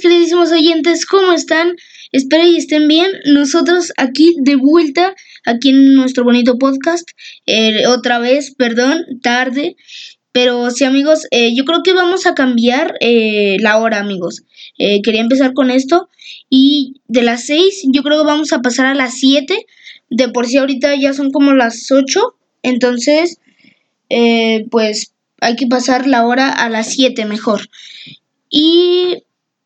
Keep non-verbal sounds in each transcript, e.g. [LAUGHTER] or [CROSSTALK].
queridísimos oyentes, ¿cómo están? Espero y estén bien. Nosotros aquí de vuelta, aquí en nuestro bonito podcast. Eh, otra vez, perdón, tarde. Pero sí, amigos, eh, yo creo que vamos a cambiar eh, la hora, amigos. quería empezar con esto. Y de las 6, yo creo que vamos a pasar a las 7. De por sí ahorita ya son como las 8. Entonces, pues hay que pasar la hora a las 7 mejor. Y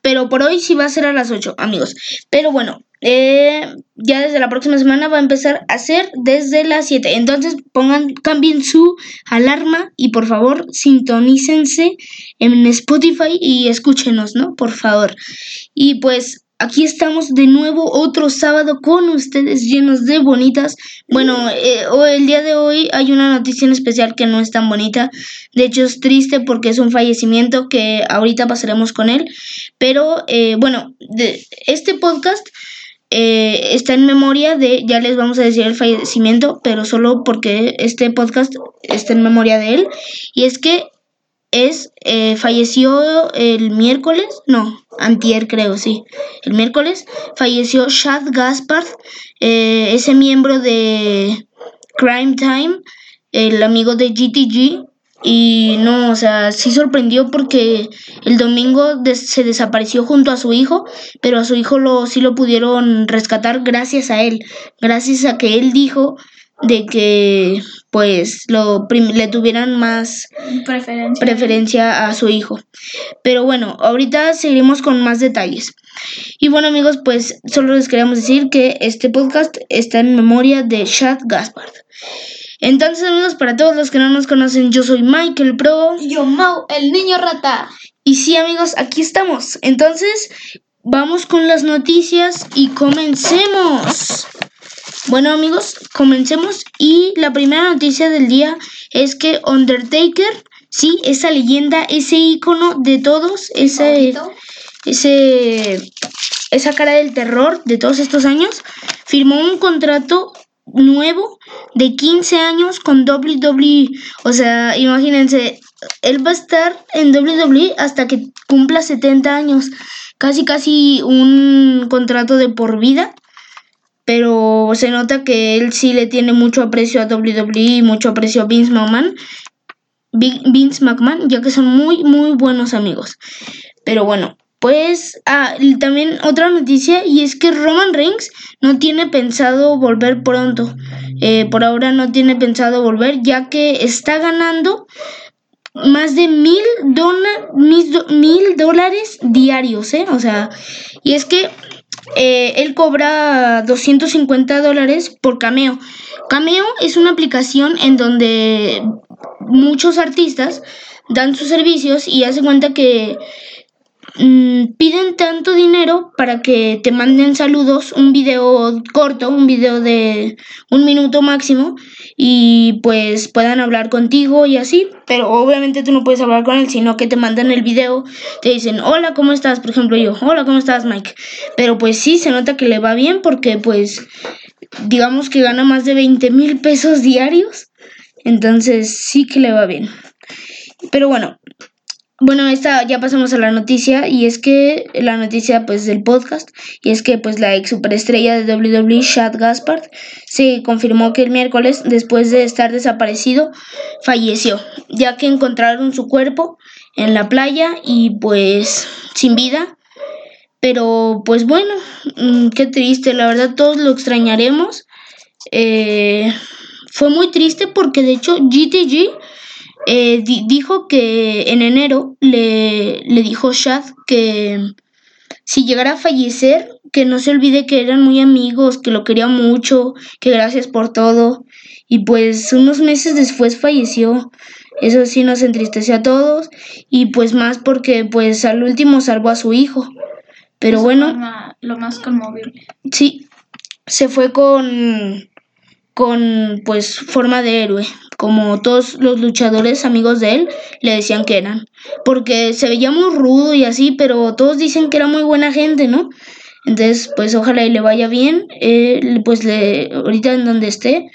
pero por hoy sí va a ser a las 8, amigos. Pero bueno, eh, ya desde la próxima semana va a empezar a ser desde las 7. Entonces pongan, cambien su alarma y por favor sintonícense en Spotify y escúchenos, ¿no? Por favor. Y pues Aquí estamos de nuevo otro sábado con ustedes llenos de bonitas. Bueno, eh, el día de hoy hay una noticia en especial que no es tan bonita. De hecho es triste porque es un fallecimiento que ahorita pasaremos con él. Pero eh, bueno, este podcast eh, está en memoria de, ya les vamos a decir el fallecimiento, pero solo porque este podcast está en memoria de él. Y es que es, eh, falleció el miércoles, no, antier creo, sí, el miércoles, falleció Chad Gaspard, eh, ese miembro de Crime Time, el amigo de GTG, y no, o sea, sí sorprendió porque el domingo se desapareció junto a su hijo, pero a su hijo lo, sí lo pudieron rescatar gracias a él, gracias a que él dijo de que pues lo le tuvieran más preferencia. preferencia a su hijo. Pero bueno, ahorita seguiremos con más detalles. Y bueno amigos, pues solo les queríamos decir que este podcast está en memoria de Chad Gaspard. Entonces amigos, para todos los que no nos conocen, yo soy Michael Pro. Y yo Mau, el niño rata. Y sí amigos, aquí estamos. Entonces, vamos con las noticias y comencemos. Bueno amigos, comencemos y la primera noticia del día es que Undertaker, sí, esa leyenda, ese icono de todos, ese, ese, esa cara del terror de todos estos años, firmó un contrato nuevo de 15 años con WWE. O sea, imagínense, él va a estar en WWE hasta que cumpla 70 años. Casi, casi un contrato de por vida pero se nota que él sí le tiene mucho aprecio a WWE y mucho aprecio a Vince McMahon, Vince McMahon, ya que son muy, muy buenos amigos. Pero bueno, pues ah, también otra noticia y es que Roman Reigns no tiene pensado volver pronto. Eh, por ahora no tiene pensado volver ya que está ganando más de mil, mil dólares diarios, ¿eh? O sea, y es que eh, él cobra 250 dólares por Cameo. Cameo es una aplicación en donde muchos artistas dan sus servicios y hace cuenta que Mm, piden tanto dinero para que te manden saludos, un video corto, un video de un minuto máximo y pues puedan hablar contigo y así, pero obviamente tú no puedes hablar con él, sino que te mandan el video, te dicen, hola, ¿cómo estás? Por ejemplo yo, hola, ¿cómo estás Mike? Pero pues sí, se nota que le va bien porque pues digamos que gana más de 20 mil pesos diarios, entonces sí que le va bien. Pero bueno, bueno, esta ya pasamos a la noticia y es que la noticia pues del podcast y es que pues la ex superestrella de WWE Chad Gaspard se confirmó que el miércoles después de estar desaparecido falleció, ya que encontraron su cuerpo en la playa y pues sin vida. Pero pues bueno, mm, qué triste, la verdad todos lo extrañaremos. Eh, fue muy triste porque de hecho GTG eh, dijo que en enero le, le dijo Shad que si llegara a fallecer, que no se olvide que eran muy amigos, que lo quería mucho, que gracias por todo. Y pues unos meses después falleció. Eso sí nos entristeció a todos y pues más porque pues al último salvó a su hijo. Pero bueno, lo más conmovible. Sí, se fue con con pues forma de héroe, como todos los luchadores amigos de él le decían que eran, porque se veía muy rudo y así, pero todos dicen que era muy buena gente, ¿no? Entonces, pues ojalá y le vaya bien, eh, pues le, ahorita en donde esté,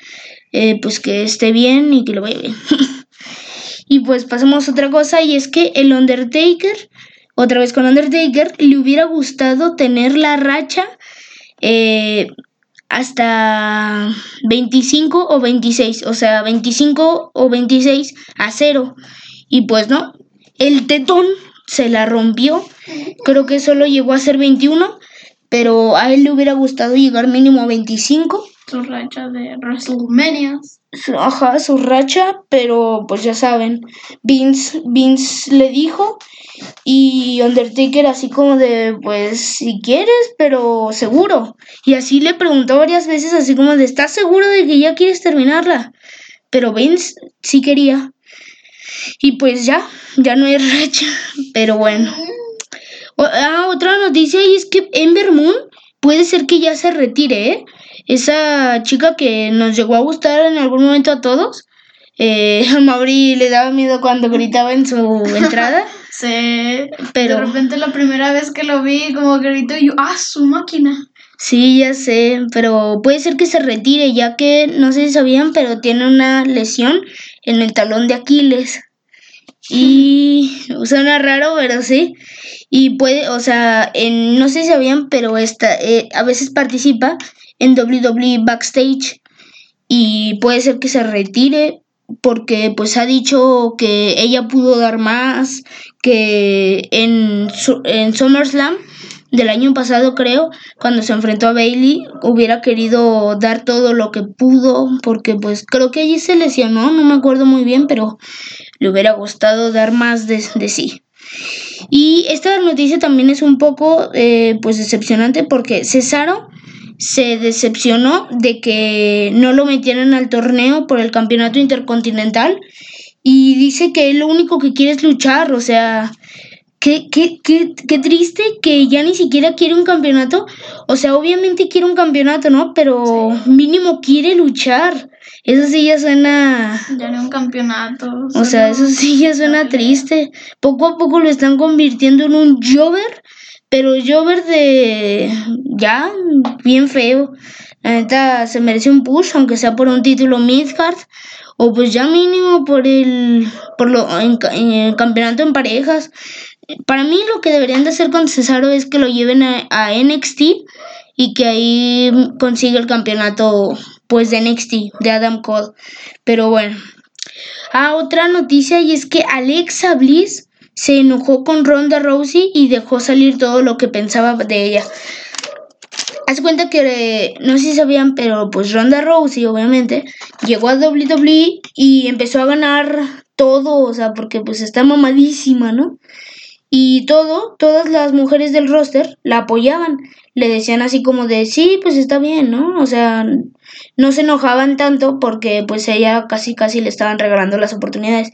eh, pues que esté bien y que le vaya bien. [LAUGHS] y pues pasamos a otra cosa y es que el Undertaker otra vez con Undertaker, le hubiera gustado tener la racha eh, hasta 25 o 26, o sea, 25 o 26 a cero. Y pues no, el tetón se la rompió. Creo que solo llegó a ser 21, pero a él le hubiera gustado llegar mínimo a 25. Su racha de WrestleMania. Ajá, su racha, pero pues ya saben, Vince, Vince le dijo y Undertaker así como de, pues si quieres, pero seguro. Y así le preguntó varias veces así como de, ¿estás seguro de que ya quieres terminarla? Pero Vince sí quería. Y pues ya, ya no hay [LAUGHS] racha, pero bueno. O- ah, otra noticia y es que Ember Moon puede ser que ya se retire, ¿eh? Esa chica que nos llegó a gustar en algún momento a todos. Eh, [LAUGHS] a Mauri le daba miedo cuando gritaba en su [LAUGHS] entrada, Pero De repente la primera vez que lo vi, como grito y yo, ¡ah, su máquina! sí, ya sé, pero puede ser que se retire ya que no sé si sabían, pero tiene una lesión en el talón de Aquiles. Y suena raro, pero sí. Y puede, o sea, en, no sé si sabían, pero esta, eh, a veces participa en WWE Backstage y puede ser que se retire porque pues ha dicho que ella pudo dar más que en, en SummerSlam del año pasado creo cuando se enfrentó a Bailey hubiera querido dar todo lo que pudo porque pues creo que allí se lesionó no me acuerdo muy bien pero le hubiera gustado dar más de, de sí. Y esta noticia también es un poco eh, pues decepcionante porque Cesaro se decepcionó de que no lo metieran al torneo por el campeonato intercontinental y dice que él lo único que quiere es luchar, o sea, qué, qué, qué, qué triste que ya ni siquiera quiere un campeonato, o sea, obviamente quiere un campeonato, ¿no? Pero mínimo quiere luchar, eso sí ya suena... Ya no un campeonato. O sea, eso sí ya suena triste. Poco a poco lo están convirtiendo en un Jover, pero Jover de ya bien feo. La neta se merece un push, aunque sea por un título Midcard o pues ya mínimo por el por lo en el campeonato en parejas. Para mí lo que deberían de hacer con Cesaro es que lo lleven a, a NXT y que ahí consiga el campeonato pues de NXT de Adam Cole. Pero bueno, Ah, otra noticia y es que Alexa Bliss se enojó con Ronda Rousey y dejó salir todo lo que pensaba de ella. Haz cuenta que, no sé si sabían, pero pues Ronda Rousey obviamente llegó a WWE y empezó a ganar todo, o sea, porque pues está mamadísima, ¿no? Y todo, todas las mujeres del roster la apoyaban. Le decían así como de, sí, pues está bien, ¿no? O sea, no se enojaban tanto porque pues ella casi casi le estaban regalando las oportunidades.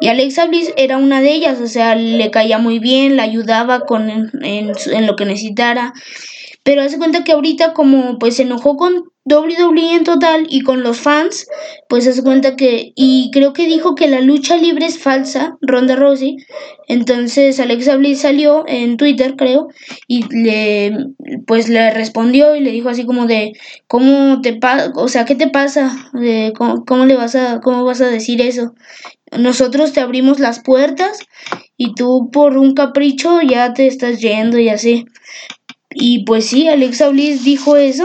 Y Alexa Bliss era una de ellas, o sea, le caía muy bien, la ayudaba con en, su- en lo que necesitara. Pero hace cuenta que ahorita como pues se enojó con WWE en total y con los fans, pues hace cuenta que y creo que dijo que la lucha libre es falsa, Ronda Rousey. Entonces Alexa Bliss salió en Twitter, creo, y le pues le respondió y le dijo así como de cómo te pasa, o sea, ¿qué te pasa? De cómo, cómo le vas a cómo vas a decir eso? Nosotros te abrimos las puertas y tú por un capricho ya te estás yendo y así. Y pues sí, Alexa Bliss dijo eso.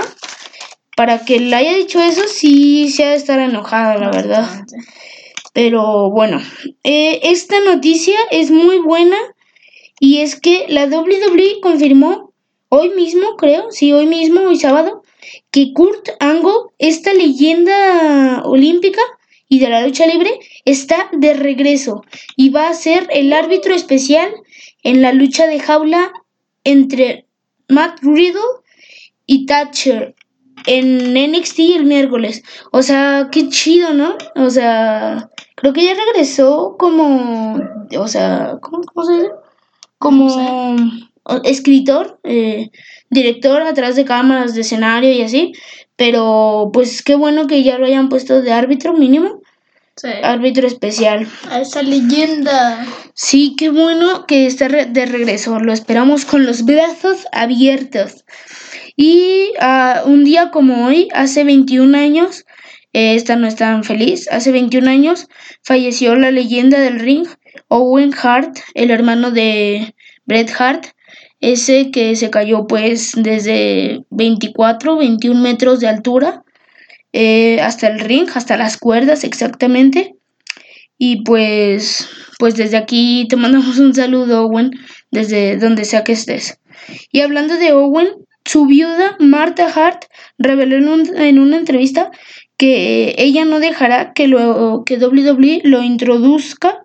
Para que le haya dicho eso, sí se ha de estar enojada, la verdad. Pero bueno, eh, esta noticia es muy buena y es que la WWE confirmó hoy mismo, creo, sí, hoy mismo, hoy sábado, que Kurt Angle, esta leyenda olímpica y de la lucha libre, está de regreso y va a ser el árbitro especial en la lucha de jaula entre Matt Riddle y Thatcher en NXT el miércoles. O sea, qué chido, ¿no? O sea, creo que ya regresó como, o sea, ¿cómo, cómo se dice? Como escritor, eh, director atrás de cámaras, de escenario y así. Pero pues qué bueno que ya lo hayan puesto de árbitro mínimo, Sí. árbitro especial. A esa leyenda. Sí, qué bueno que esté re- de regreso. Lo esperamos con los brazos abiertos. Y ah, un día como hoy, hace 21 años, eh, esta no es tan feliz, hace 21 años falleció la leyenda del ring, Owen Hart, el hermano de Bret Hart, ese que se cayó pues desde 24, 21 metros de altura eh, hasta el ring, hasta las cuerdas exactamente. Y pues, pues desde aquí te mandamos un saludo, Owen, desde donde sea que estés. Y hablando de Owen, su viuda, Martha Hart, reveló en, una entrevista que ella no dejará que, lo, que WWE lo introduzca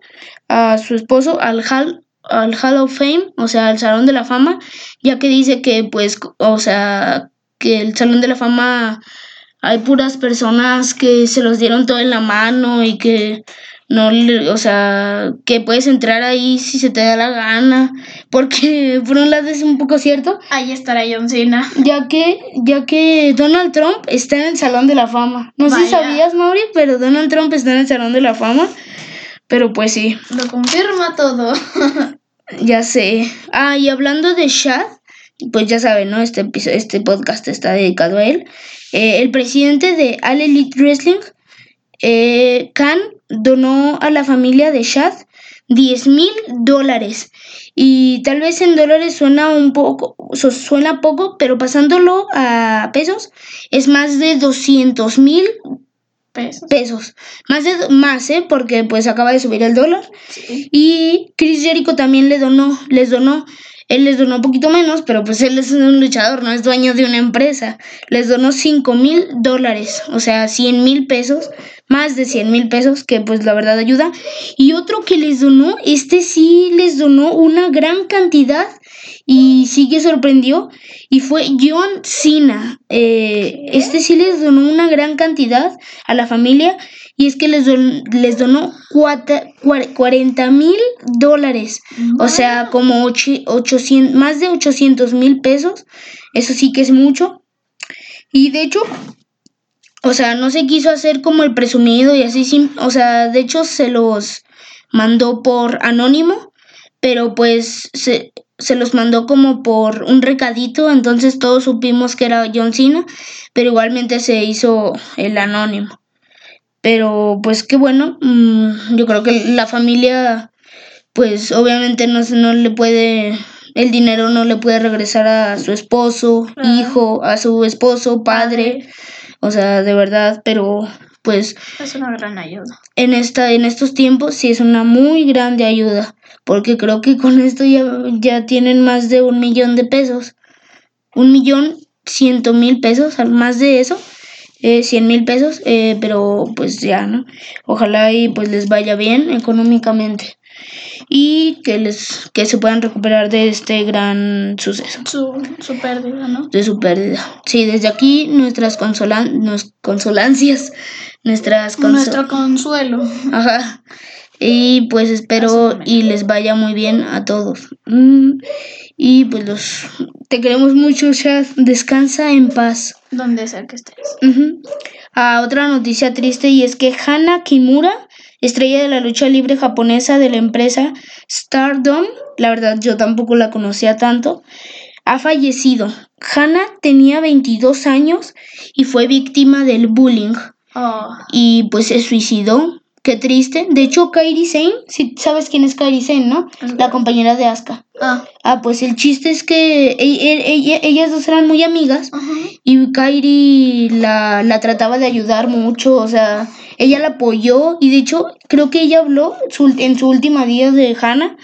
a su esposo al Hall, al Hall of Fame, o sea, al Salón de la Fama, ya que dice que, pues, o sea, que el Salón de la Fama hay puras personas que se los dieron todo en la mano y que no, o sea, que puedes entrar ahí si se te da la gana, porque [LAUGHS] por un lado es un poco cierto. Ahí estará John Cena. Ya que, ya que Donald Trump está en el Salón de la Fama. No sé si sabías, Mauri, pero Donald Trump está en el Salón de la Fama. Pero pues sí. Lo confirma todo. [LAUGHS] ya sé. Ah, y hablando de Shad, pues ya saben, ¿no? Este, este podcast está dedicado a él. Eh, el presidente de All Elite Wrestling, eh, Khan, donó a la familia de Shad 10 mil dólares. Y tal vez en dólares suena un poco, suena poco, pero pasándolo a pesos es más de 200 mil pesos. pesos. Más de más, ¿eh? Porque pues acaba de subir el dólar. Y Chris Jericho también le donó, les donó él les donó un poquito menos, pero pues él es un luchador, no es dueño de una empresa. Les donó 5 mil dólares, o sea, 100 mil pesos, más de 100 mil pesos, que pues la verdad ayuda. Y otro que les donó, este sí les donó una gran cantidad y sí que sorprendió, y fue John Cena. Eh, este sí les donó una gran cantidad a la familia y es que les, les donó 40 mil dólares, o sea, como 800, más de 800 mil pesos, eso sí que es mucho. Y de hecho, o sea, no se quiso hacer como el presumido y así, o sea, de hecho se los mandó por anónimo, pero pues se, se los mandó como por un recadito, entonces todos supimos que era John Cena, pero igualmente se hizo el anónimo. Pero pues qué bueno, mm, yo creo que la familia, pues obviamente no, no le puede, el dinero no le puede regresar a su esposo, hijo, a su esposo, padre, o sea, de verdad, pero pues es una gran ayuda. En esta en estos tiempos sí es una muy grande ayuda, porque creo que con esto ya, ya tienen más de un millón de pesos. Un millón ciento mil pesos, más de eso eh, 100 mil pesos, eh, pero pues ya, ¿no? Ojalá y pues les vaya bien económicamente y que les que se puedan recuperar de este gran suceso. Su, su pérdida, ¿no? De su pérdida. Sí, desde aquí nuestras consolan nos, consolancias, nuestras Nuestro consuelo. Ajá. Y pues espero y les vaya muy bien a todos. Mm, y pues los te queremos mucho, Shad. Descansa en paz. Donde sea que estés. Ah, otra noticia triste y es que Hana Kimura, estrella de la lucha libre japonesa de la empresa Stardom, la verdad yo tampoco la conocía tanto, ha fallecido. Hana tenía 22 años y fue víctima del bullying. Oh. Y pues se suicidó Qué triste. De hecho, Kairi Sane, si sabes quién es Kairi Sane, ¿no? La compañera de Asuka. Ah. Ah, pues el chiste es que e, e, ellas dos eran muy amigas y Kairi la, la trataba de ayudar mucho, o sea, ella la apoyó y de hecho creo que ella habló en su última día de Hannah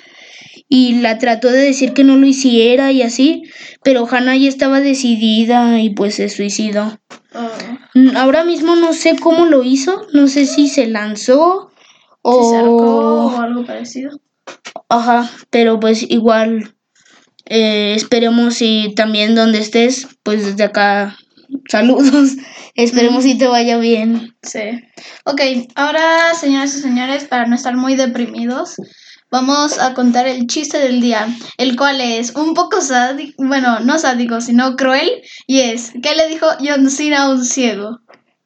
y la trató de decir que no lo hiciera y así, pero Hannah ya estaba decidida y pues se suicidó. Mm, ahora mismo no sé cómo lo hizo, no sé si se lanzó o... se o algo parecido. Ajá, pero pues igual eh, esperemos y también donde estés, pues desde acá saludos, [LAUGHS] esperemos y te vaya bien. Sí. Ok, ahora señoras y señores, para no estar muy deprimidos, vamos a contar el chiste del día, el cual es un poco sádico, bueno, no sádico, sino cruel, y es, ¿qué le dijo John Cena a un ciego?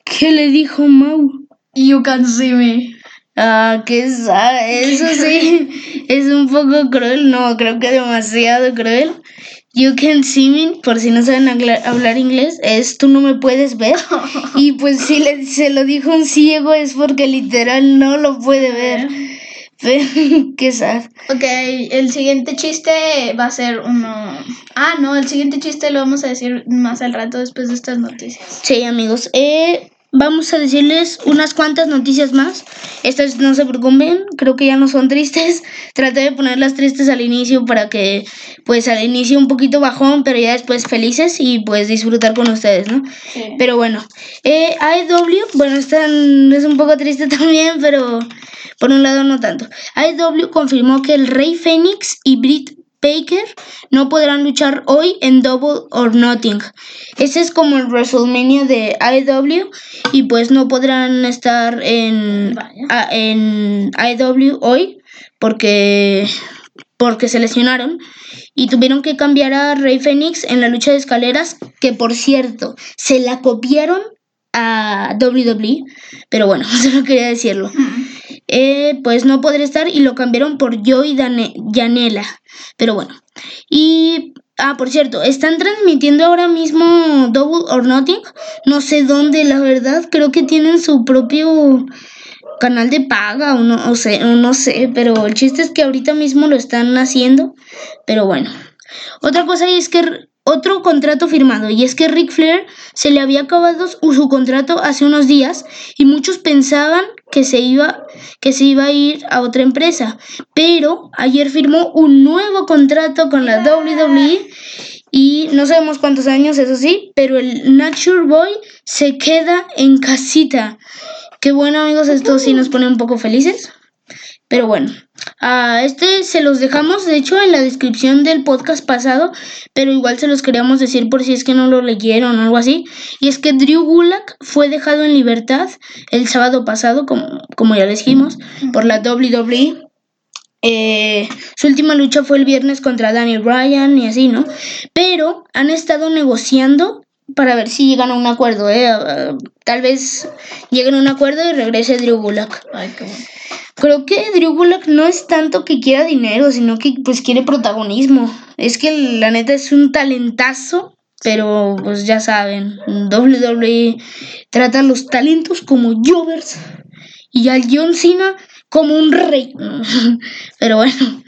¿Qué le dijo Mau? You can see me. Ah, qué eso sí, [LAUGHS] es un poco cruel, no, creo que demasiado cruel. You can see me, por si no saben hablar inglés, es tú no me puedes ver. [LAUGHS] y pues si le, se lo dijo un ciego es porque literal no lo puede ver. [LAUGHS] Qué sad. Ok, el siguiente chiste va a ser uno. Ah, no, el siguiente chiste lo vamos a decir más al rato después de estas noticias. Sí, amigos. Eh, vamos a decirles unas cuantas noticias más. Estas no se preocupen, creo que ya no son [LAUGHS] tristes. Traté de ponerlas tristes al inicio para que, pues al inicio un poquito bajón, pero ya después felices y pues disfrutar con ustedes, ¿no? Sí. Pero bueno, eh, AEW, bueno, esta es un poco triste [LAUGHS] también, pero por un lado no tanto. AEW confirmó que el Rey Fénix y Britt Baker no podrán luchar hoy en Double or Nothing. Ese es como el WrestleMania de AEW y pues no podrán estar en, a- en AEW hoy porque porque se lesionaron y tuvieron que cambiar a Rey Fénix en la lucha de escaleras, que por cierto, se la copiaron a WWE, pero bueno, [LAUGHS] solo quería decirlo. Eh, pues no podrá estar y lo cambiaron por Joey Janela, pero bueno. Y, ah, por cierto, están transmitiendo ahora mismo Double or Nothing, no sé dónde, la verdad, creo que tienen su propio canal de paga o no, o sé, o no sé, pero el chiste es que ahorita mismo lo están haciendo, pero bueno. Otra cosa es que otro contrato firmado y es que Ric Flair se le había acabado su contrato hace unos días y muchos pensaban que se iba que se iba a ir a otra empresa, pero ayer firmó un nuevo contrato con la WWE y no sabemos cuántos años, eso sí, pero el Nature Boy se queda en casita. Qué bueno, amigos, esto sí nos pone un poco felices. Pero bueno, a este se los dejamos, de hecho, en la descripción del podcast pasado, pero igual se los queríamos decir por si es que no lo leyeron o algo así. Y es que Drew Gulak fue dejado en libertad el sábado pasado, como, como ya les dijimos, por la WWE. Eh, su última lucha fue el viernes contra Daniel Bryan y así, ¿no? Pero han estado negociando para ver si llegan a un acuerdo, ¿eh? Ah, Tal vez lleguen a un acuerdo y regrese Drew Gulak. Ay, qué bueno. Creo que Drew Gulak no es tanto que quiera dinero, sino que pues quiere protagonismo. Es que la neta es un talentazo, pero pues ya saben, WWE trata a los talentos como jovers y al John Cena como un rey. [LAUGHS] Pero bueno,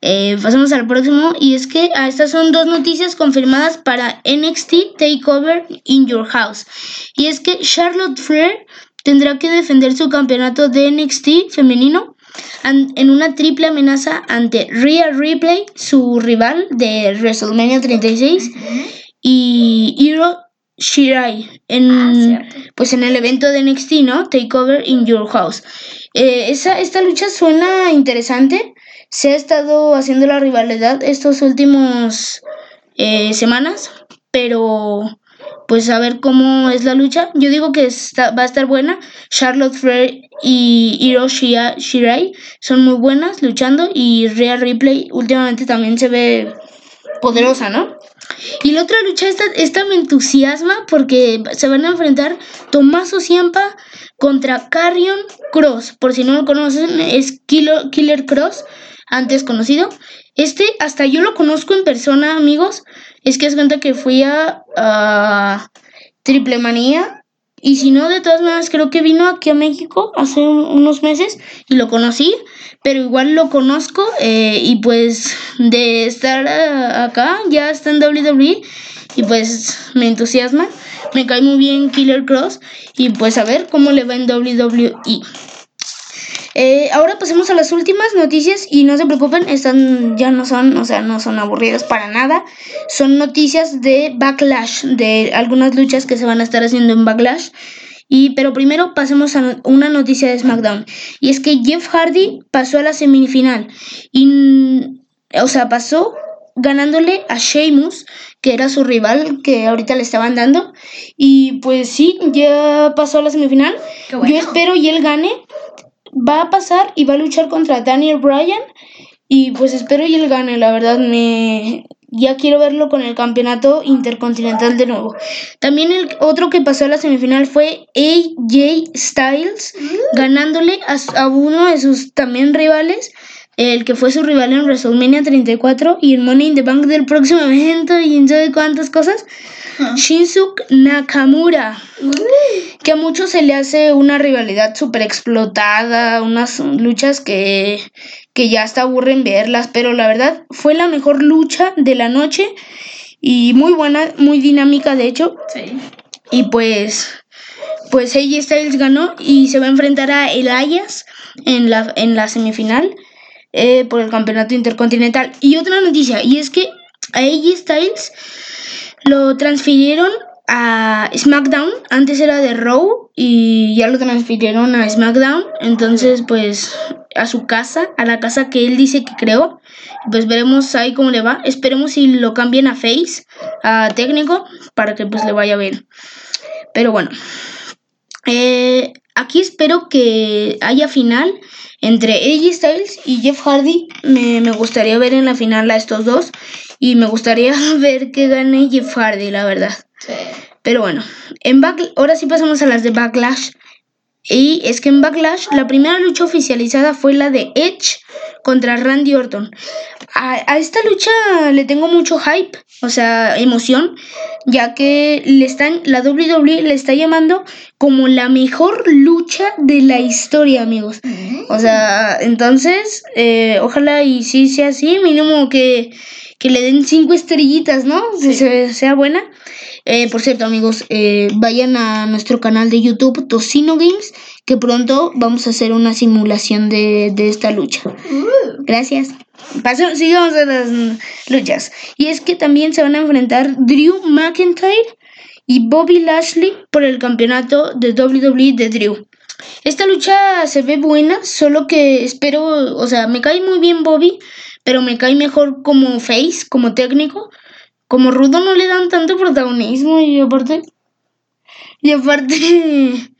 eh, pasamos al próximo y es que ah, estas son dos noticias confirmadas para NXT Takeover in Your House. Y es que Charlotte Flair tendrá que defender su campeonato de NXT femenino en una triple amenaza ante Rhea Ripley, su rival de WrestleMania 36, y Hiro Shirai en, Ah, pues en el evento de NXT, ¿no? Takeover in Your House. Eh, esa, esta lucha suena interesante. Se ha estado haciendo la rivalidad estos últimos eh, semanas, pero pues a ver cómo es la lucha. Yo digo que va a estar buena. Charlotte Flair y Hiro Shia- Shirai son muy buenas luchando y Rhea Ripley últimamente también se ve poderosa, ¿no? Y la otra lucha, esta, esta me entusiasma porque se van a enfrentar Tommaso Ciampa contra Carrion Cross. Por si no lo conocen, es Killer Cross, antes conocido. Este, hasta yo lo conozco en persona, amigos. Es que es cuenta que fui a, Triple Manía. Y si no, de todas maneras, creo que vino aquí a México hace un- unos meses y lo conocí, pero igual lo conozco eh, y pues de estar ah, acá ya está en WWE y pues me entusiasma, me cae muy bien Killer Cross y pues a ver cómo le va en WWE. Eh, ahora pasemos a las últimas noticias y no se preocupen, están ya no son, o sea, no son aburridas para nada. Son noticias de Backlash, de algunas luchas que se van a estar haciendo en Backlash. Y pero primero pasemos a no- una noticia de SmackDown y es que Jeff Hardy pasó a la semifinal y o sea, pasó ganándole a Sheamus, que era su rival que ahorita le estaban dando y pues sí, ya pasó a la semifinal. Bueno. Yo espero y él gane va a pasar y va a luchar contra Daniel Bryan. Y pues espero y él gane, la verdad me ya quiero verlo con el campeonato intercontinental de nuevo. También el otro que pasó a la semifinal fue AJ Styles, ganándole a, a uno de sus también rivales, el que fue su rival en WrestleMania 34 y el Money in the Bank del próximo evento y en sabe cuántas cosas. Shinsuke Nakamura. Que a muchos se le hace una rivalidad súper explotada, unas luchas que, que ya hasta aburren verlas, pero la verdad fue la mejor lucha de la noche y muy buena, muy dinámica de hecho. Sí. Y pues, pues AJ Styles ganó y se va a enfrentar a Elias en la, en la semifinal eh, por el campeonato intercontinental. Y otra noticia, y es que a AJ Styles lo transfirieron a SmackDown. Antes era de Raw y ya lo transfirieron a SmackDown. Entonces, pues a su casa, a la casa que él dice que creó. Pues veremos ahí cómo le va. Esperemos si lo cambien a Face, a técnico, para que pues le vaya bien. Pero bueno, eh, aquí espero que haya final entre AJ Styles y Jeff Hardy. Me, me gustaría ver en la final a estos dos. Y me gustaría [LAUGHS] ver que gane Jeff Hardy, la verdad. Sí. Pero bueno, en Back- ahora sí pasamos a las de Backlash. Y es que en Backlash la primera lucha oficializada fue la de Edge contra Randy Orton. A, a esta lucha le tengo mucho hype, o sea, emoción, ya que le están, la WWE le está llamando como la mejor lucha de la historia, amigos. O sea, entonces, eh, ojalá y sí sea así, mínimo que, que le den cinco estrellitas, ¿no? Que se- sea buena. Eh, por cierto, amigos, eh, vayan a nuestro canal de YouTube, Tocino Games, que pronto vamos a hacer una simulación de, de esta lucha. Gracias. Paso- sigamos a las luchas. Y es que también se van a enfrentar Drew McIntyre y Bobby Lashley por el campeonato de WWE de Drew. Esta lucha se ve buena, solo que espero, o sea, me cae muy bien Bobby, pero me cae mejor como face, como técnico. Como Rudo no le dan tanto protagonismo y aparte... Y aparte... [LAUGHS]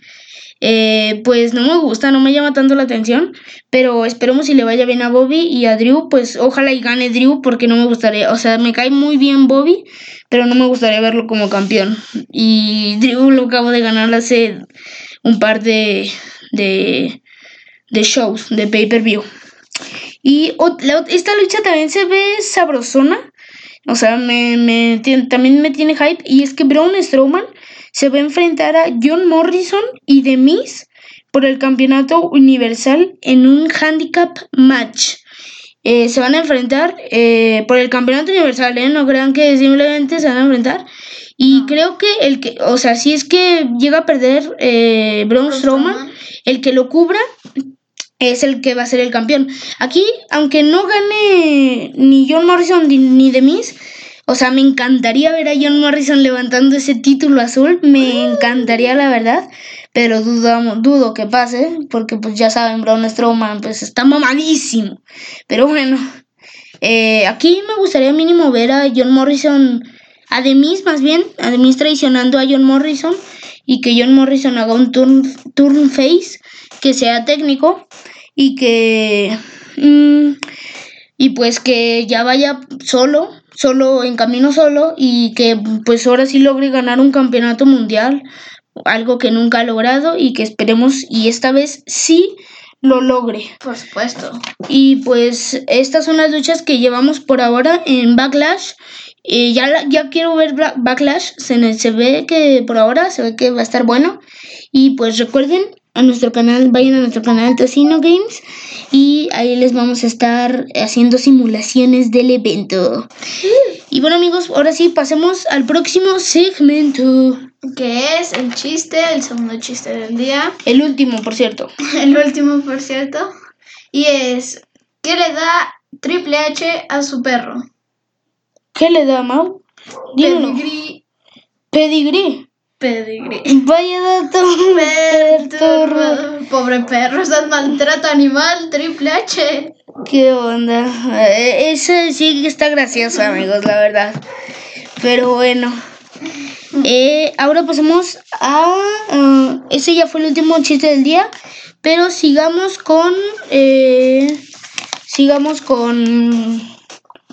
eh, pues no me gusta, no me llama tanto la atención, pero esperemos si le vaya bien a Bobby y a Drew, pues ojalá y gane Drew porque no me gustaría, o sea, me cae muy bien Bobby, pero no me gustaría verlo como campeón. Y Drew lo acabo de ganar hace un par de, de, de shows, de pay-per-view. Y esta lucha también se ve sabrosona. O sea, me, me también me tiene hype. Y es que Braun Strowman se va a enfrentar a John Morrison y The Miz por el campeonato universal en un handicap match. Eh, se van a enfrentar eh, por el campeonato universal, ¿eh? No crean que simplemente se van a enfrentar. Y No. creo que el que, o sea, si es que llega a perder eh, Braun Strowman. el que lo cubra es el que va a ser el campeón. Aquí, aunque no gane ni John Morrison ni, The Miz, o sea, me encantaría ver a John Morrison levantando ese título azul, me encantaría la verdad, pero dudamos, dudo que pase, porque pues ya saben, Braun Strowman pues está mamadísimo. Pero bueno, eh, aquí me gustaría mínimo ver a John Morrison, a The Miz más bien, a The Miz traicionando a John Morrison y que John Morrison haga un turn, turn face que sea técnico y que mm, y pues que ya vaya solo solo en camino solo y que pues ahora sí logre ganar un campeonato mundial algo que nunca ha logrado y que esperemos y esta vez sí lo logre Por supuesto. y pues estas son las luchas que llevamos por ahora en Backlash. Eh, ya, la- ya quiero ver Backlash. Se, se ve que por ahora se ve que va a estar bueno. Y pues recuerden a nuestro canal, vayan a nuestro canal Tocino Games. Y ahí les vamos a estar haciendo simulaciones del evento. Y bueno amigos, ahora sí pasemos al próximo segmento. Que es el chiste, el segundo chiste del día. [LAUGHS] El último, por cierto. El último, por cierto. Y es, ¿qué le da Triple H a su perro? ¿Qué le da, Mau? Pedigrí. Pedigrí. Pedigrí. Vaya dato perturbador. Pobre perro, estás maltrato animal, Triple H. ¿Qué onda? Eh, Ese sí que está gracioso, amigos, la verdad. Pero bueno. Eh, ahora pasamos a... ah, ese ya fue el último chiste del día. Pero sigamos con... eh, sigamos con...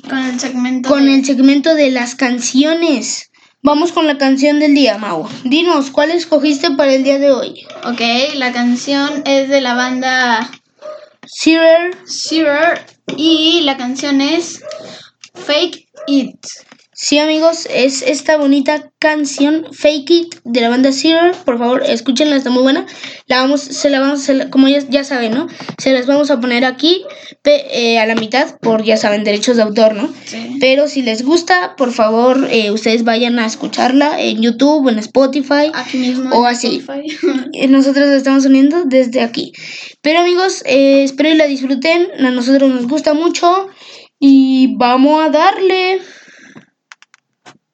Con el segmento. Con de- el segmento de las canciones. Vamos con la canción del día, Mau. Dinos, ¿cuál escogiste para el día de hoy? Ok, la canción es de la banda Searer, Zero y la canción es Fake It. Sí, amigos, es esta bonita canción Fake It de la banda Zero. Por favor, escúchenla, está muy buena. La vamos, se la vamos, como ya, ya saben, ¿no? Se las vamos a poner aquí eh, a la mitad por, ya saben, derechos de autor, ¿no? Sí. Pero si les gusta, por favor, eh, ustedes vayan a escucharla en YouTube, en Spotify. Aquí mismo. O así. Spotify. [LAUGHS] Nosotros la estamos uniendo desde aquí. Pero amigos, eh, espero y la disfruten. A nosotros nos gusta mucho. Y vamos a darle.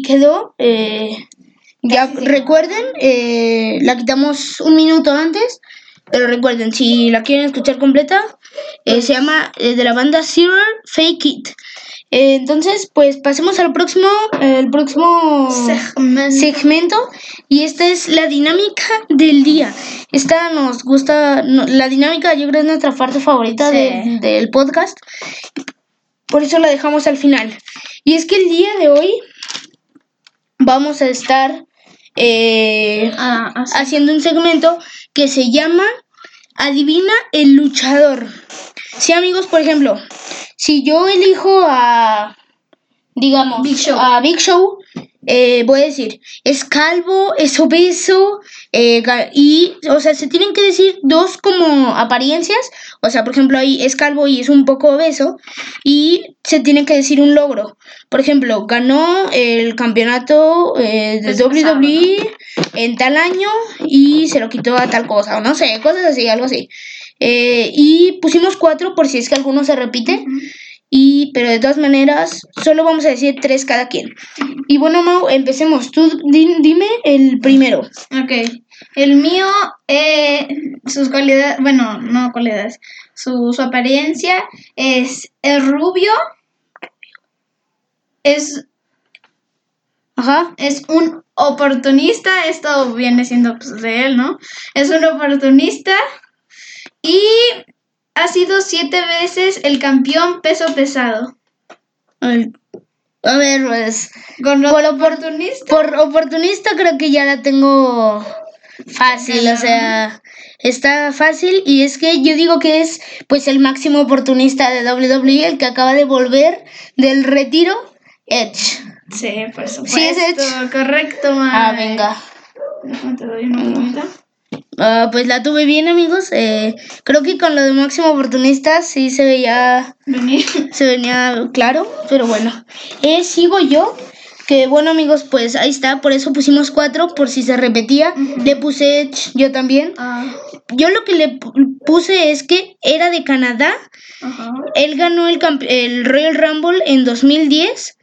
Ahí quedó. eh, ya recuerden, eh, la quitamos un minuto antes. Pero recuerden, si la quieren escuchar completa, eh, se llama de la banda Zero Fake It. Entonces, pues pasemos al próximo, el próximo Segmento. segmento y esta es la dinámica del día. Esta nos gusta, no- la dinámica yo creo es nuestra parte favorita Sí. de- del podcast, por eso la dejamos al final. Y es que el día de hoy vamos a estar eh, Ah, haciendo un segmento que se llama Adivina el luchador. Sí, amigos, por ejemplo, si yo elijo a, digamos, Big Show. a Big Show, eh, voy a decir, es calvo, es obeso, eh, y, o sea, se tienen que decir dos como apariencias, o sea, por ejemplo, ahí es calvo y es un poco obeso, y se tiene que decir un logro. Por ejemplo, ganó el campeonato eh, de WWE en tal año y se lo quitó a tal cosa, o no sé, cosas así, algo así. Eh, y pusimos cuatro por si es que alguno se repite. Y, pero de todas maneras, solo vamos a decir tres cada quien. Y bueno, Mau, empecemos. Tú di- dime el primero. Ok. El mío, eh, sus cualidades, bueno, no cualidades, su, su apariencia es, es rubio, es, Ajá. es un oportunista, esto viene siendo pues, de él, ¿no? Es un oportunista y ha sido siete veces el campeón peso pesado. A ver, pues. Con Por oportunista. Por oportunista creo que ya la tengo fácil, o sea, está fácil y es que yo digo que es pues el máximo oportunista de WWE, el que acaba de volver del retiro, Edge. Sí, por supuesto. Sí, es Edge. Correcto, Ah, Mike. venga. Déjame te doy una Ah, pues la tuve bien, amigos. Eh, creo que con lo de máximo oportunista sí se veía, se venía claro, pero bueno. Eh, sigo yo. Que bueno, amigos, pues ahí está. Por eso pusimos cuatro, por si se repetía. Le puse yo también. Ah, Yo lo que le pu- puse es que era de Canadá. Él ganó el, el Royal Rumble en 2010.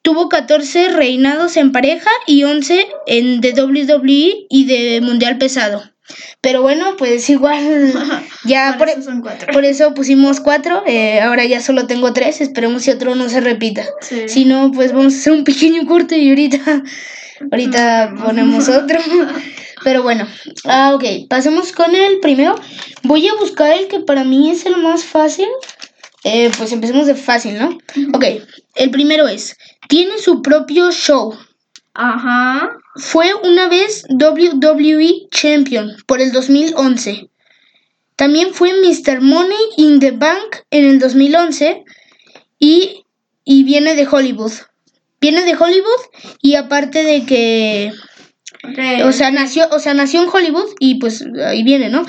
Tuvo 14 reinados en pareja y 11 en de WWE y de Mundial Pesado. Pero bueno, pues igual [LAUGHS] ya Por por, eso son cuatro. por eso pusimos cuatro. eh, ahora ya solo tengo tres. Esperemos si otro no se repita. Sí. Si no, pues vamos a hacer un pequeño corte y ahorita, [LAUGHS] ahorita ponemos otro. [LAUGHS] Pero bueno, ah, ok, pasemos con el primero. Voy a buscar el que para mí es el más fácil. Eh, pues empecemos de fácil, ¿no? Ok, el primero es, tiene su propio show. Ajá. Fue una vez WWE Champion por el 2011. También fue Mr. Money in the Bank en el 2011 y, y viene de Hollywood. Viene de Hollywood y aparte de que, Ok. o sea, nació, o sea, nació en Hollywood y pues ahí viene, ¿no?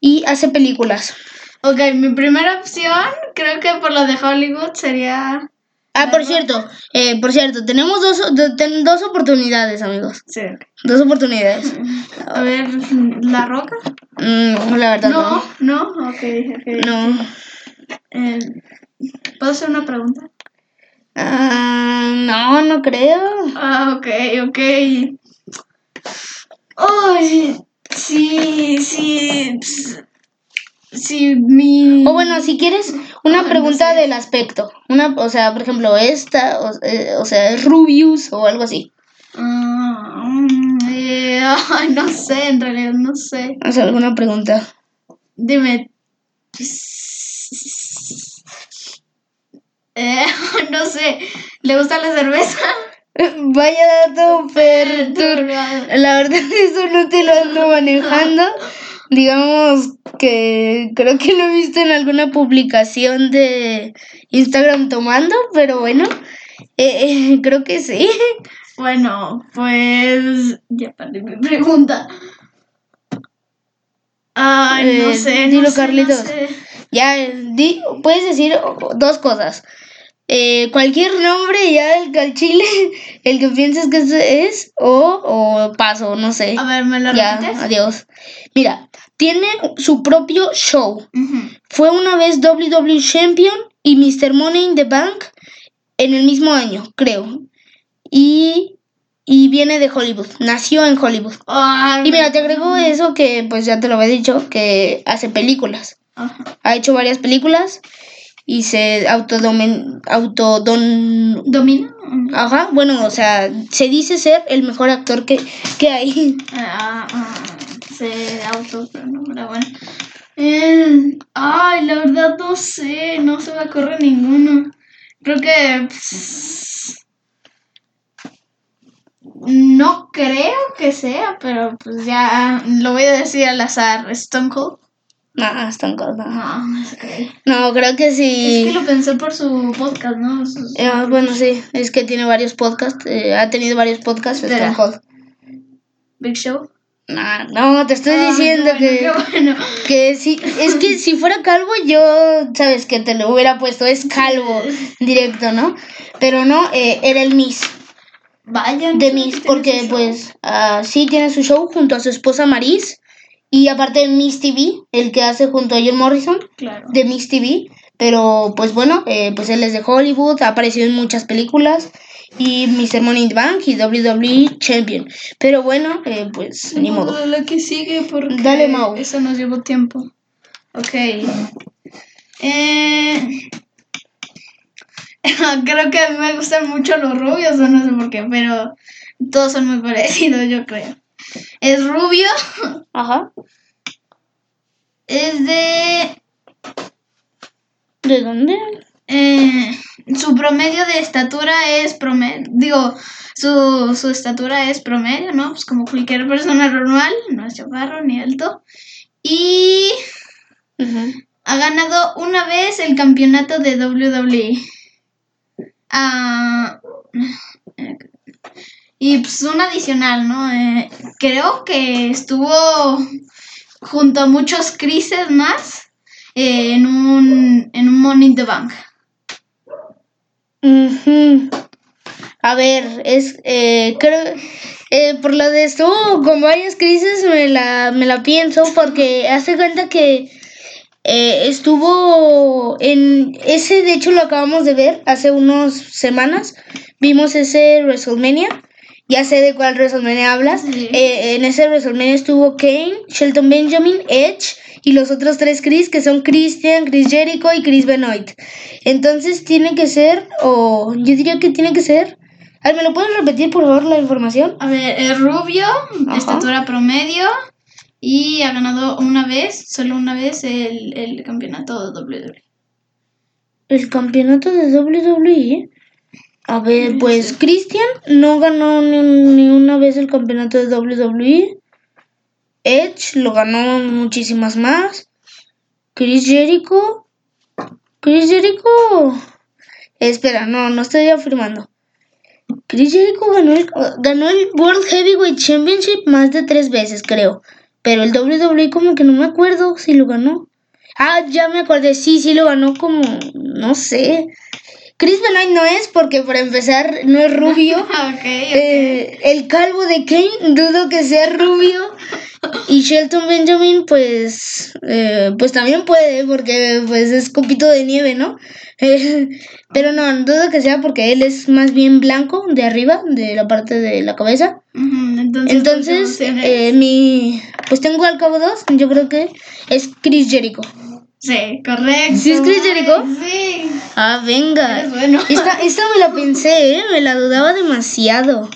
Y hace películas. Ok, mi primera opción, creo que por lo de Hollywood sería. Ah, por cierto, eh, por cierto, tenemos dos, dos oportunidades, amigos. Sí. Dos oportunidades. A ver, ¿La Roca? Mm, la verdad, no. No, no, ok, ok. No. Eh, ¿Puedo hacer una pregunta? Ah, no, no creo. Ah, ok, ok. Ay, sí, sí. ps- Sí, mi. O bueno, si quieres una no pregunta sé. del aspecto. Una, o sea, por ejemplo, esta, o, eh, o sea, es Rubius o algo así. Eh, [LAUGHS] ay, no sé, en realidad, no sé. Sea, alguna pregunta. Dime. [LAUGHS] Eh, [LAUGHS] no sé. ¿Le gusta la cerveza? Vaya dato perturbador. La verdad, eso no te lo ando manejando. Digamos que creo que lo he visto en alguna publicación de Instagram tomando, pero bueno, eh, eh, creo que sí. [LAUGHS] Bueno, pues. Ya perdí mi pregunta. Ay, no Eh, sé. dilo, no sé, Carlitos. No sé. Ya, di- puedes decir dos cosas. Eh, cualquier nombre ya el, al chile, [LAUGHS] el que pienses que es, o, o paso, no sé. A ver, ¿me lo ya, repites? adiós. Mira, tiene su propio show. Fue una vez WWE Champion y Mr. Money in the Bank en el mismo año, creo. Y, y viene de Hollywood, nació en Hollywood. Y mira, te agrego eso que pues ya te lo había dicho, que hace películas. Ha hecho varias películas y se autodomen, autodon... ¿Domina? Ajá, bueno, o sea, se dice ser el mejor actor que, que hay. Ah, ah, se auto, bueno. Eh, ay, la verdad no sé, no se me ocurre ninguno. Creo que... no creo que sea, pero pues ya lo voy a decir al azar. Stone Cold. No, Stone Cold, no. No, cree. No, creo que Es sí. que lo pensé por su podcast, ¿no? Sus- Eh, bueno, sí, es que tiene varios podcasts, eh, ha tenido varios podcasts, Espera. Stone Cold. Big Show. Nah, no, te estoy Ah, diciendo bueno, que, bueno. que sí, es que si fuera calvo yo, sabes que te lo hubiera puesto, es calvo directo, ¿no? Pero no, eh, era el Miss, Vaya. de Miss, porque pues ah, sí tiene su show junto a su esposa Maris y aparte Miss TV, el que hace junto a John Morrison, Claro. de Miss TV, pero pues bueno, eh, pues él es de Hollywood, ha aparecido en muchas películas y Mr. Money in the Bank y WWE Champion. Pero bueno, eh, pues ni modo. Que sigue porque Dale, Mau. eso nos llevó tiempo. Ok. Eh... [LAUGHS] creo que me gustan mucho los rubios, o no sé por qué, pero todos son muy parecidos, yo creo. Es rubio, Ajá. es de... ¿De dónde? eh, su promedio de estatura es promedio, digo, su, su estatura es promedio, ¿no? Pues como cualquier persona normal, no es chaparro ni alto. Y ha ganado una vez el campeonato de WWE. Ah, eh, y pues un adicional, ¿no? Eh, creo que estuvo junto a muchos Crises más eh, en un en un Money in the Bank. Ujú. A ver, es eh, creo eh, por lo de estuvo con varias crisis me la me la pienso porque hace cuenta que eh, estuvo en ese de hecho lo acabamos de ver hace unas semanas vimos ese WrestleMania ya sé de cuál WrestleMania hablas Sí. Eh, en ese WrestleMania estuvo Kane Shelton Benjamin Edge y los otros tres Chris que son Christian Chris Jericho y Chris Benoit entonces tiene que ser o yo diría que tiene que ser a ver, ¿me lo puedes repetir por favor la información? A ver, es rubio, Ajá. estatura promedio y ha ganado una vez, solo una vez, el, el campeonato de WWE. El campeonato de WWE. A ver, pues Christian no ganó ni, ni una vez el campeonato de WWE. Edge lo ganó muchísimas más. Chris Jericho. Chris Jericho. Espera, no, no estoy afirmando. Chris Jericho ganó el, ganó el World Heavyweight Championship más de tres veces, creo. Pero el WWE como que no me acuerdo si lo ganó. Ah, ya me acordé, sí, sí lo ganó como, no sé. Chris Benoit no es porque para empezar no es rubio. [LAUGHS] Eh, el calvo de Kane dudo que sea rubio. Y Shelton Benjamin pues eh, pues también puede porque pues es copito de nieve, ¿no? Eh, pero no, dudo que sea porque él es más bien blanco de arriba, de la parte de la cabeza. Entonces, opciones- eh, mi pues tengo al cabo dos, yo creo que es Chris Jericho. Sí, correcto. ¿Sí es Chris Jericho? Sí. Ah, venga. Eres bueno. Esta, [LAUGHS] esta me la pensé, ¿eh? me la dudaba demasiado.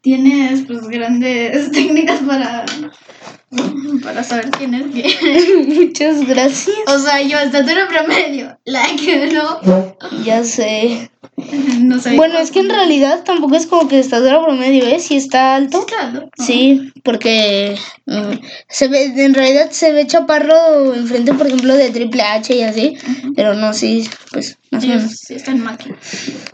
Tienes pues grandes [LAUGHS] técnicas para, [LAUGHS] para saber quién es quién. [LAUGHS] Muchas gracias. O sea, yo estatura promedio, like, no, Ya sé. [LAUGHS] no sé. Bueno, es que en realidad tampoco es como que estatura promedio, ¿eh? Si está alto. Claro. Sí, porque mm, se ve, en realidad se ve chaparro enfrente, por ejemplo, de Triple H y así. Pero no, sí, pues más o Sí, menos. sí, está en máquina.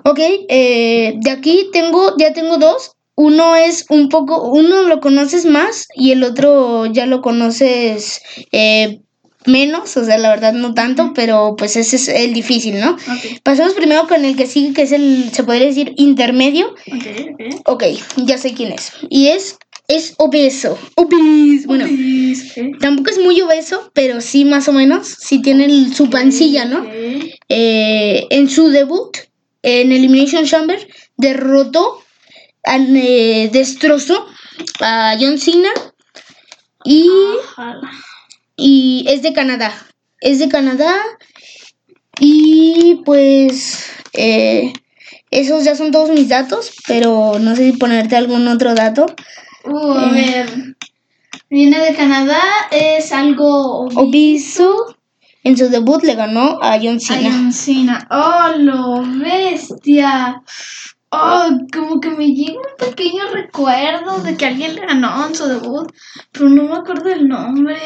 Ok, eh, de aquí tengo, ya tengo dos. Uno es un poco, uno lo conoces más y el otro ya lo conoces eh, menos, o sea, la verdad no tanto, pero pues ese es el difícil, ¿no? Ok, Pasemos primero con el que sigue, que es el, se podría decir, intermedio. ok, ok. Ok, ya sé quién es. Y es, es obeso. Obeso. Bueno, Ok. tampoco es muy obeso, pero sí más o menos. Sí tiene el- su pancilla, ¿no? Eh, en su debut en Elimination Chamber derrotó, eh, destrozó a John Cena y, y es de Canadá. Es de Canadá y pues eh, esos ya son todos mis datos, pero no sé si ponerte algún otro dato. Uh, a ver. Viene de Canadá, es algo Obiso en su debut le ganó a John Cena. John Cena. Oh, lo bestia. Oh, como que me llega un pequeño recuerdo de que alguien le ganó en su debut, pero no me acuerdo el nombre.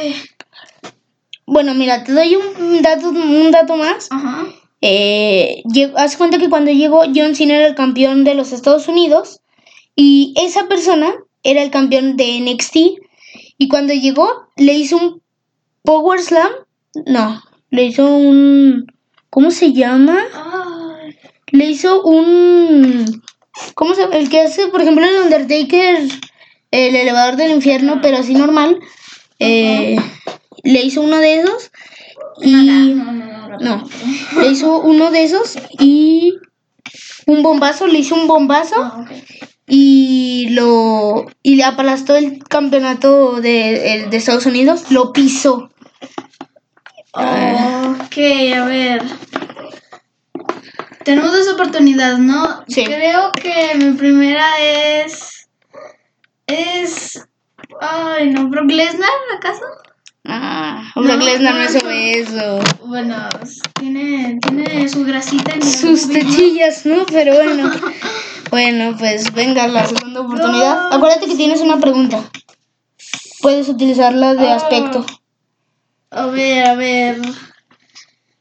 Bueno, mira, te doy un dato, un dato más. Ajá. Eh, haz cuenta que cuando llegó John Cena era el campeón de los Estados Unidos y esa persona era el campeón de NXT y cuando llegó le hizo un Power Slam, no, le hizo un ¿cómo se llama? Ay, Le hizo un ¿cómo se el que hace por ejemplo el Undertaker el elevador del infierno pero así normal eh, le hizo uno de esos y no, no, no, no, no, le hizo uno de esos y un bombazo, le hizo un bombazo Ah, y lo y le aplastó el campeonato de, el de Estados Unidos, lo pisó. Ok, a ver. Tenemos dos oportunidades, ¿no? Sí. Creo que mi primera es. Es. Ay, no, Brock Lesnar, ¿acaso? Ah, No, Brock Lesnar no no, hizo no. eso. Bueno, tiene, tiene su grasita en Sus ¿no? techillas, ¿no? Pero bueno. [LAUGHS] Bueno, pues venga la segunda oportunidad. Acuérdate que tienes una pregunta. Puedes utilizarla de Ah. aspecto. A ver, a ver.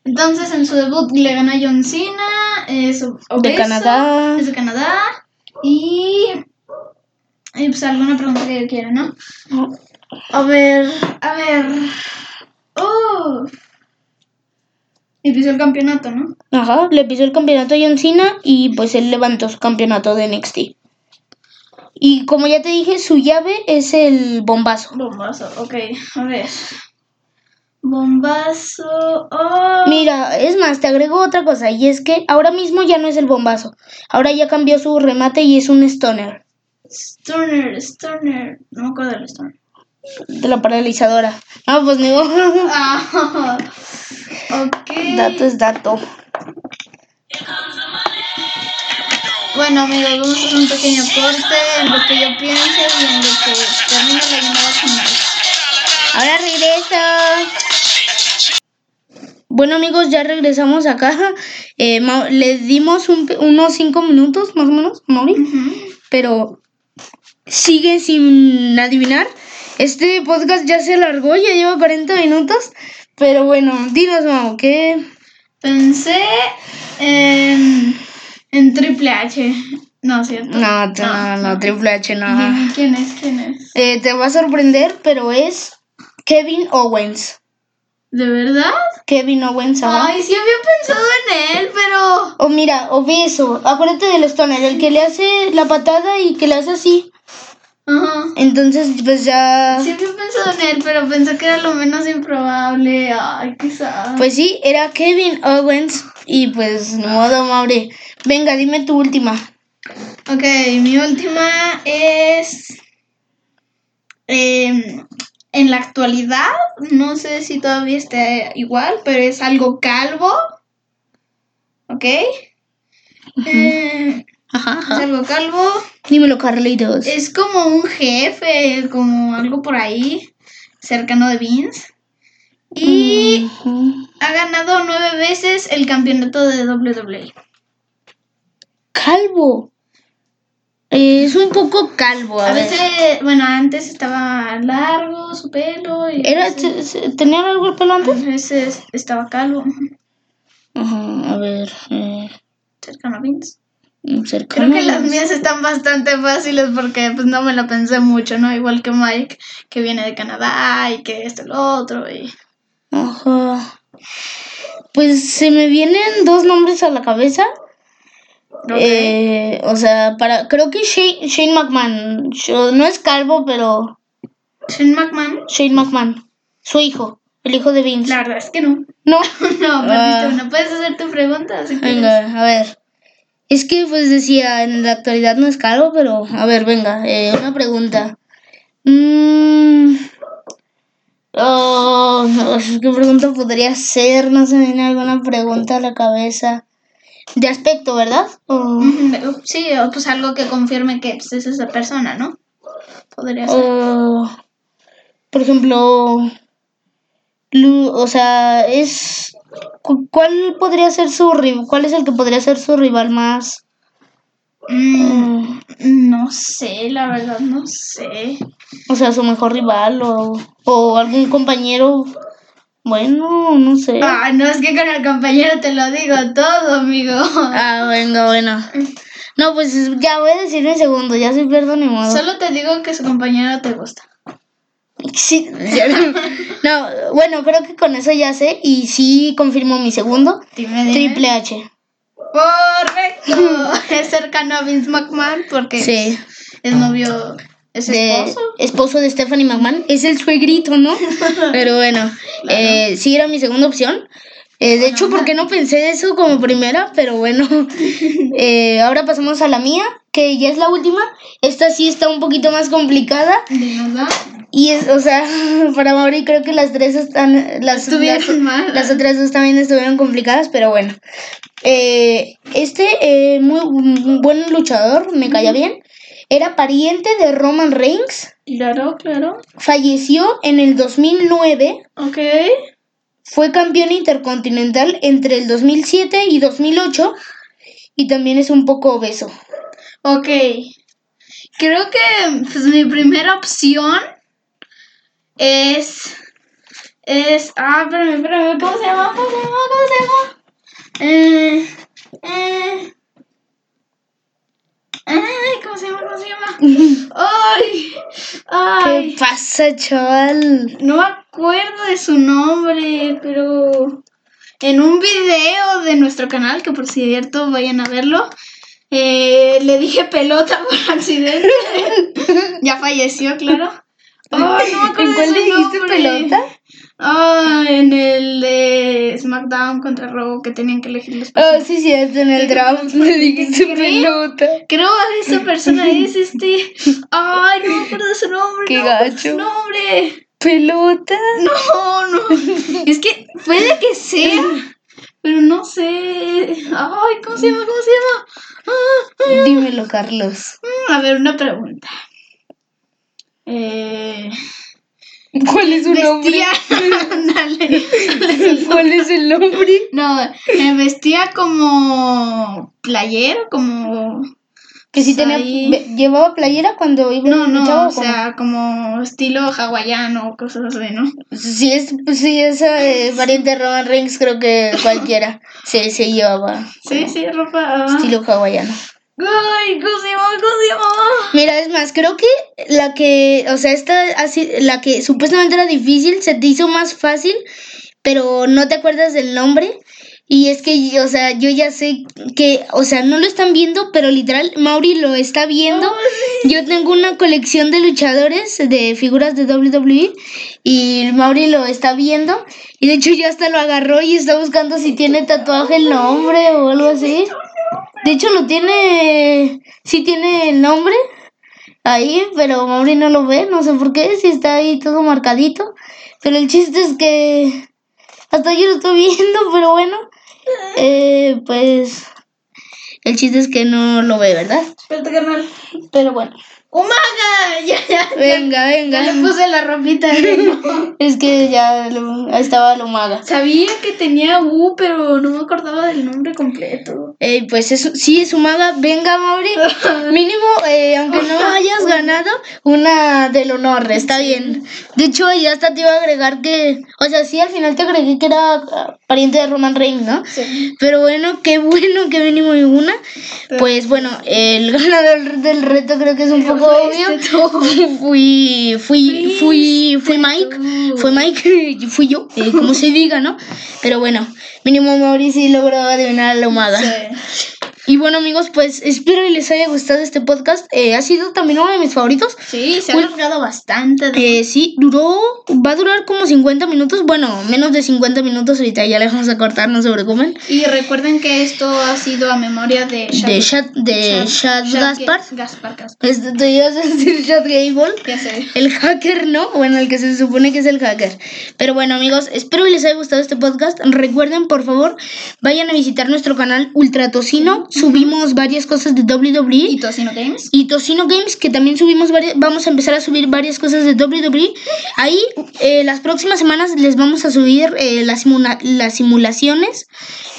Entonces, en su debut le ganó a John Cena. Es obeso, Canadá. Es de Canadá. Y. Y pues alguna pregunta que quiera, ¿no? A ver, a ver. Oh. Y pisó el campeonato, ¿no? Ajá, le pisó el campeonato a John Cena y pues él levantó su campeonato de NXT. Y como ya te dije, su llave es el bombazo. Bombazo, ok. A ver. Bombazo. Oh. Mira, es más, te agrego otra cosa, y es que ahora mismo ya no es el bombazo. Ahora ya cambió su remate y es un stoner, Stunner, Stunner. No me acuerdo del Stunner. de la paralizadora. Ah, pues no. Ah. [LAUGHS] Ok. dato es dato. Bueno, amigos, vamos a hacer un pequeño corte en lo que yo pienso y en lo que termina la llamada. Ahora regreso. Bueno amigos, ya regresamos acá. Eh, les dimos un unos 5 minutos más o menos, Mauri. Pero sigue sin adivinar. Este podcast ya se alargó, ya lleva 40 minutos. Pero bueno, dinos, Mau, ¿qué? Pensé en, en Triple H. No, ¿cierto? No, no, no, Triple H, no. ¿Quién es? ¿Quién es? Eh, te va a sorprender, pero es Kevin Owens. ¿De verdad? Kevin Owens, ajá. Ay, sí había pensado en él, pero... O mira, obeso. Acuérdate del stoner, el que le hace la patada y que le hace así. Ajá. Entonces, pues ya. Sí había pensado en él, pero pensé que era lo menos improbable. Ay, quizás. Pues sí, era Kevin Owens. Y pues, no modo, Maure. Venga, dime tu última. Ok, mi última es... em, en la actualidad, no sé si todavía está igual, pero es algo calvo. ¿Ok? Eh, Ajá, es algo calvo. Dímelo, Carlitos. Es como un jefe, como algo por ahí, cercano de Vince. Y ha ganado nueve veces el campeonato de. WWE. Calvo. Eh, es un poco calvo, a, A ver. veces, bueno, antes estaba largo su pelo y a Era, veces, ¿Tenía algo el pelo a antes? veces estaba calvo, Ajá, a ver. Eh, cercano a Vince. cercano. Creo que las mías están bastante fáciles porque pues no me lo pensé mucho, ¿no? Igual que Mike, que viene de Canadá y que esto y lo otro. Y... Ajá. Pues se me vienen dos nombres a la cabeza. Eh, o sea, para creo que Shane, Shane McMahon. Yo- no es calvo, pero Shane McMahon, Shane McMahon. Su hijo, el hijo de Vince. la verdad es que no. No. [LAUGHS] No, perdiste Ah. una. Puedes hacer tu pregunta si quieres. Venga, a ver. Es que pues decía, en la actualidad no es calvo, pero a ver, venga, eh, una pregunta. Mm, oh, no, ¿Qué pregunta podría ser? No se me viene alguna pregunta a la cabeza. De aspecto, ¿verdad? O- Sí, o pues algo que confirme que pues, es esa persona, ¿no? Podría ser. o, por ejemplo, o sea, es cu- ¿cuál podría ser su rival? ¿Cuál es el que podría ser su rival más? Mm, no sé, la verdad, no sé. O sea, su mejor rival o, o algún compañero. Bueno, no sé. Ah, no, es que con el compañero te lo digo todo, amigo. Ah, venga, bueno. No, pues ya voy a decir mi segundo, ya soy perdón ni modo. Solo te digo que su compañero te gusta. Sí, no, bueno, creo que con eso ya sé y sí confirmo mi segundo. Dime, dime. Triple H. Correcto. [LAUGHS] es cercano a Vince McMahon porque Sí. es novio, es De esposo. esposo de Stephanie McMahon. Es el suegrito, ¿no? [LAUGHS] Pero bueno, eh, sí era mi segunda opción. Eh, de hecho, porque no pensé eso como primera, pero bueno. [LAUGHS] Eh, ahora pasamos a la mía, que ya es la última. Esta sí está un poquito más complicada. Dinos, ¿va? Y es, o sea, [LAUGHS] para Mauri creo que las tres están. Las, Estuvieron las, mal. las otras dos también estuvieron complicadas, pero bueno. Eh, este muy buen luchador, me caía bien. Era pariente de Roman Reigns. Claro, claro. Falleció en el 2009. Ok. Fue campeón intercontinental entre el 2007 y 2008. Y también es un poco obeso. Ok. Creo que pues, mi primera opción es. Es. Ah, espérame, espérame. ¿Cómo se llama? ¿Cómo se llama? ¿Cómo se llama? Eh. Eh. Ay, ¿cómo se llama? ¿Cómo se llama? ¡Ay! Ay, ¿Qué pasa, chaval? no me acuerdo de su nombre, pero en un video de nuestro canal, que por cierto vayan a verlo, eh, le dije pelota [LAUGHS] por accidente. ya falleció, claro. Ay, no me acuerdo ¿En cuál de le su dijiste nombre. pelota? Ah, en el de SmackDown contra Raw que tenían que elegir los Ah, sí, cierto, en el draft me dijiste pelota. Creo que esa persona es este. [LAUGHS] Ay, no me acuerdo de su nombre. Qué no gacho. Su nombre. ¿Pelota? No, no. [LAUGHS] Es que puede que sea. Pero no sé. Ay, ¿cómo se llama? ¿Cómo se llama? Ah, ay, Dímelo, Carlos. mm, A ver, una pregunta. Eh, ¿Cuál es su nombre? [LAUGHS] Ándale. [LAUGHS] ¿Cuál es el nombre? No, eh, vestía como playero, como. Que si Pues tenía, ahí- llevaba playera cuando iba No, no, o sea, como estilo hawaiano o cosas así, ¿no? Si es, si es eh, variante de Roman Reigns, creo que cualquiera se, se llevaba Sí, sí, ropa. ah. estilo hawaiano. Ay, ¿cómo se llama? ¿Cómo se llama? Mira, es más, creo que la que, o sea, esta así, la que supuestamente era difícil, se te hizo más fácil, pero no te acuerdas del nombre. Y es que, o sea, yo ya sé que, o sea, no lo están viendo, pero literal, Mauri lo está viendo. Yo tengo una colección de luchadores, de figuras de WWE, y Mauri lo está viendo. Y de hecho ya hasta lo agarró y está buscando si tiene tatuaje el nombre o algo así. De hecho lo tiene, sí tiene el nombre ahí, pero Mauri no lo ve, no sé por qué, si está ahí todo marcadito. Pero el chiste es que hasta yo lo estoy [LAUGHS] viendo, pero bueno, eh, pues el chiste es que no lo ve, ¿verdad? Espérate, carnal. Pero bueno, ¡Umaga! [LAUGHS] Ya, ya. venga, Ya le venga. puse la ropita. ¿no? [LAUGHS] Es que ya lo- estaba lo maga. Sabía que tenía U, pero no me acordaba del nombre completo. Eh, pues eso, sí, es Umaga. Venga, Mauri. [LAUGHS] Mínimo, eh, aunque no hayas ganado, una del honor. Está bien. De hecho, ya hasta te iba a agregar que. O sea, sí, al final te agregué que era pariente de Roman Reigns, ¿no? Sí. Pero bueno, qué bueno que mínimo hay una. Pues bueno, el ganador del reto creo que es un poco obvio. Este. Fui, fui, fui, fui Mike. Fue Mike, [LAUGHS] fui yo, eh, como se diga, ¿no? Pero bueno, mínimo Mauricio logró adivinar a la humada. Sí. [LAUGHS] Y bueno, amigos, pues espero y les haya gustado este podcast. Eh, ha sido también uno de mis favoritos. Sí, se ha logrado bastante. de- Eh, sí, duró, va a durar como 50 minutos. Bueno, menos de 50 minutos. Ahorita ya le vamos a cortar, no se preocupen. Y recuerden que esto ha sido a memoria de De Shad, de Shad Gaspar. Gaspar, Gaspar. Este, te ibas a decir Shad Gable. Ya sé. El hacker, ¿no? Bueno, el que se supone que es el hacker. Pero bueno, amigos, espero que les haya gustado este podcast. Recuerden, por favor, vayan a visitar nuestro canal Ultra Tocino. Subimos varias cosas de WWE. ¿Y Tocino Games? Y Tocino Games, que también subimos varias, vamos a empezar a subir varias cosas de WWE. Ahí, eh, las próximas semanas les vamos a subir eh, las, simula- las simulaciones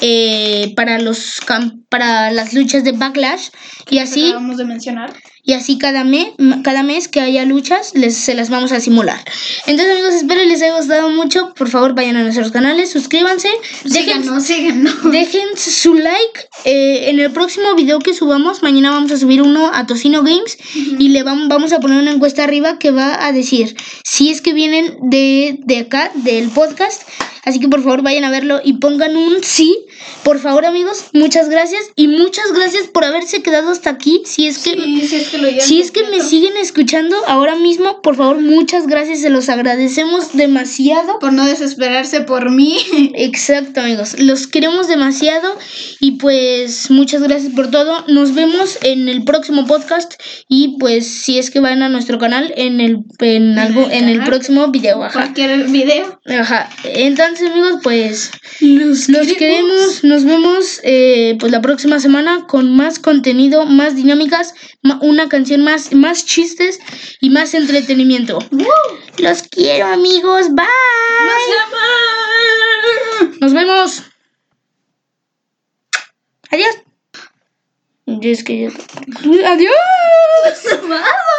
eh, para, los para las luchas de Backlash. Y así, Acabamos de mencionar. Y así cada, mes cada mes que haya luchas, les, se las vamos a simular. Entonces, amigos, espero les haya gustado mucho. Por favor, vayan a nuestros canales, suscríbanse. Dejen, Síganos, síganos. [LAUGHS] Dejen su like eh, en el próximo video que subamos. Mañana vamos a subir uno a Tocino Games y le vamos, vamos a poner una encuesta arriba que va a decir si es que vienen de, de acá, del podcast. Así que por favor vayan a verlo y pongan un sí. Por favor, amigos, muchas gracias y muchas gracias por haberse quedado hasta aquí. Si es que Sí, si es que lo si es que me siguen escuchando ahora mismo, por favor, muchas gracias. Se los agradecemos demasiado. Por no desesperarse por mí. [LAUGHS] Exacto, amigos. Los queremos demasiado y pues muchas gracias por todo. Nos vemos en el próximo podcast y pues si es que van a nuestro canal en el en algo en el próximo video, ajá. Cualquier video. Ajá. Entonces, amigos, pues los, queremos. Nos vemos eh, pues la próxima semana con más contenido, más dinámicas, una canción más, más chistes y más entretenimiento. Los quiero, amigos. Bye. Nos vemos. Adiós. Y es que Adiós. [LAUGHS]